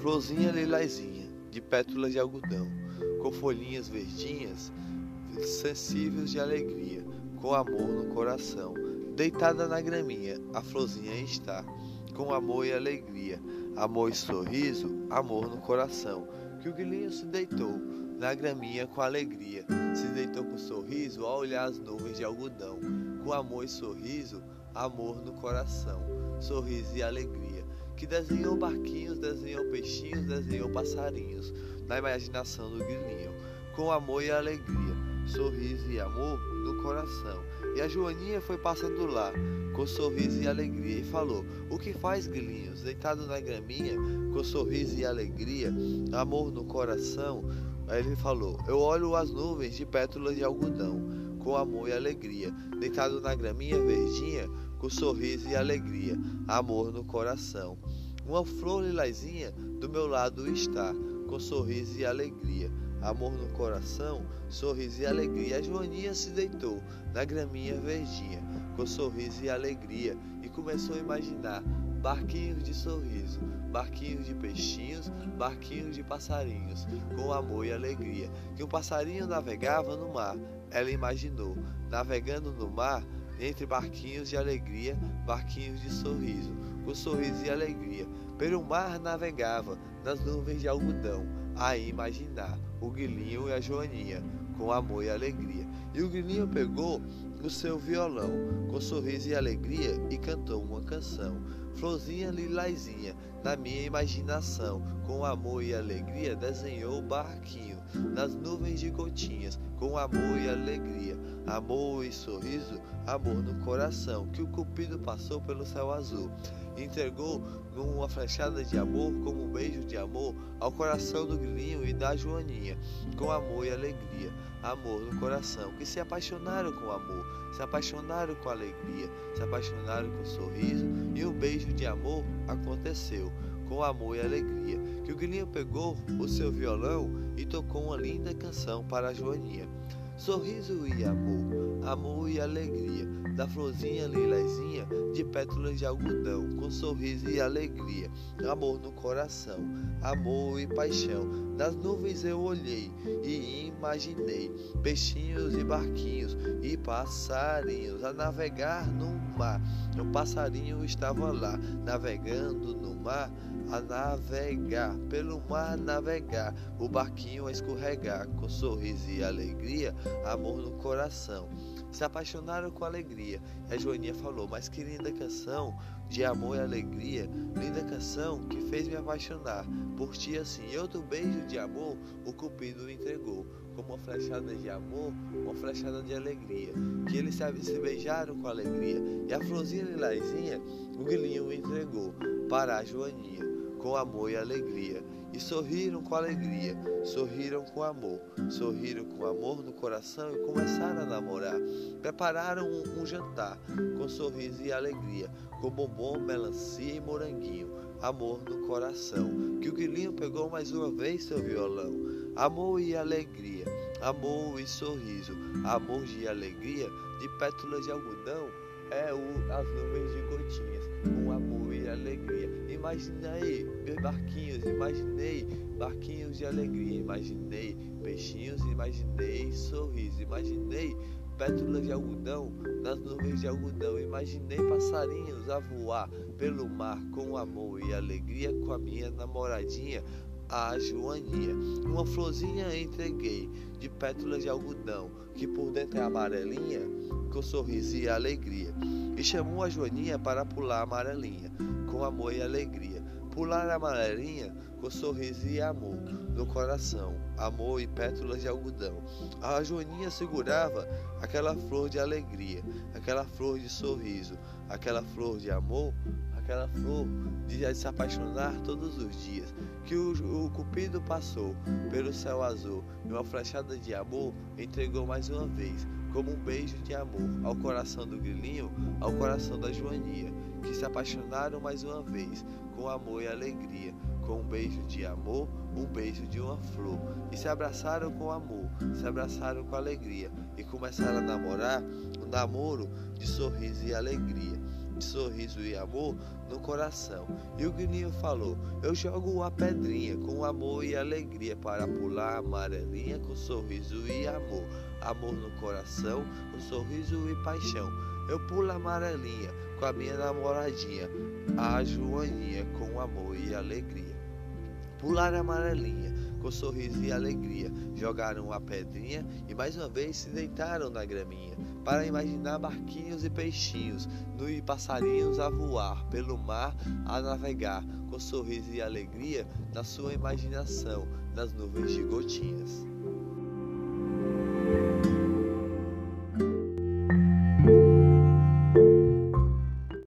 florzinha lilazinha, de pétalas de algodão, com folhinhas verdinhas, sensíveis de alegria, com amor no coração. Deitada na graminha, a florzinha está, com amor e alegria, amor e sorriso, amor no coração. Que o grilinho se deitou na graminha com alegria, se deitou com sorriso ao olhar as nuvens de algodão, com amor e sorriso, amor no coração, sorriso e alegria. Que desenhou barquinhos, desenhou peixinhos, desenhou passarinhos, na imaginação do grilinho, com amor e alegria, sorriso e amor no coração. E a Joaninha foi passando lá, com sorriso e alegria, e falou: O que faz, grilinhos? Deitado na graminha, com sorriso e alegria, amor no coração. Aí ele falou: Eu olho as nuvens de pétalas de algodão, com amor e alegria, deitado na graminha verdinha, com sorriso e alegria, amor no coração. Uma flor lilazinha do meu lado está, com sorriso e alegria amor no coração, sorriso e alegria. A Joaninha se deitou na graminha verdinha, com sorriso e alegria, e começou a imaginar barquinhos de sorriso, barquinhos de peixinhos, barquinhos de passarinhos, com amor e alegria. Que um passarinho navegava no mar, ela imaginou, navegando no mar, entre barquinhos de alegria, barquinhos de sorriso, com sorriso e alegria. Pelo mar navegava, nas nuvens de algodão, a imaginar o Guilinho e a Joaninha, com amor e alegria. E o Guilinho pegou o seu violão, com sorriso e alegria, e cantou uma canção. Florzinha lilazinha, na minha imaginação, com amor e alegria, desenhou o barquinho, nas nuvens de gotinhas, com amor e alegria, amor e sorriso, amor no coração, que o cupido passou pelo céu azul. Entregou numa flechada de amor, como um beijo de amor, ao coração do grilinho e da joaninha, com amor e alegria, amor no coração, que se apaixonaram com amor, se apaixonaram com alegria, se apaixonaram com sorriso, e um beijo de amor aconteceu, com amor e alegria, que o grilinho pegou o seu violão e tocou uma linda canção para a joaninha. Sorriso e amor, amor e alegria, da florzinha lilazinha de pétalas de algodão, com sorriso e alegria, amor no coração, amor e paixão. Das nuvens eu olhei e imaginei peixinhos e barquinhos e passarinhos a navegar no mar. O passarinho estava lá, navegando no mar a navegar, pelo mar navegar, o barquinho a escorregar, com sorriso e alegria, amor no coração. Se apaixonaram com alegria. A Joaninha falou: Mas que linda canção de amor e alegria, linda canção que fez me apaixonar por ti assim. E outro beijo de amor o Cupido entregou, como uma flechada de amor, uma flechada de alegria. Que eles se beijaram com alegria. E a florzinha lilazinha o grilinho entregou para a Joaninha com amor e alegria. E sorriram com alegria, sorriram com amor, sorriram com amor no coração e começaram a namorar. Prepararam um, um jantar com sorriso e alegria, com bombom, melancia e moranguinho, amor no coração. Que o grilinho pegou mais uma vez seu violão, amor e alegria, amor e sorriso, amor e alegria de pétalas de algodão é o, as nuvens de gotinhas, com amor e alegria. Imaginei barquinhos, imaginei barquinhos de alegria, imaginei peixinhos, imaginei sorriso, imaginei pétalas de algodão nas nuvens de algodão, imaginei passarinhos a voar pelo mar com amor e alegria com a minha namoradinha, a Joaninha. Uma florzinha entreguei de pétalas de algodão, que por dentro é amarelinha, com sorriso e alegria. E chamou a Joaninha para pular a amarelinha, com amor e alegria. Pular amarelinha com sorriso e amor no coração, amor e pétalas de algodão. A Joaninha segurava aquela flor de alegria, aquela flor de sorriso, aquela flor de amor, aquela flor de se apaixonar todos os dias. Que o, o Cupido passou pelo céu azul e uma flechada de amor entregou mais uma vez como um beijo de amor ao coração do grilinho, ao coração da Joaninha, que se apaixonaram mais uma vez, com amor e alegria, com um beijo de amor, um beijo de uma flor, e se abraçaram com amor, se abraçaram com alegria, e começaram a namorar um namoro de sorriso e alegria. De sorriso e amor no coração. E o grilinho falou: Eu jogo uma pedrinha com amor e alegria para pular a amarelinha com sorriso e amor. Amor no coração, com sorriso e paixão. Eu pulo a amarelinha com a minha namoradinha, a Joaninha, com amor e alegria. Pular a amarelinha com sorriso e alegria. Jogaram a pedrinha e mais uma vez se deitaram na graminha para imaginar barquinhos e peixinhos, e passarinhos a voar pelo mar a navegar com sorriso e alegria na sua imaginação nas nuvens de gotinhas.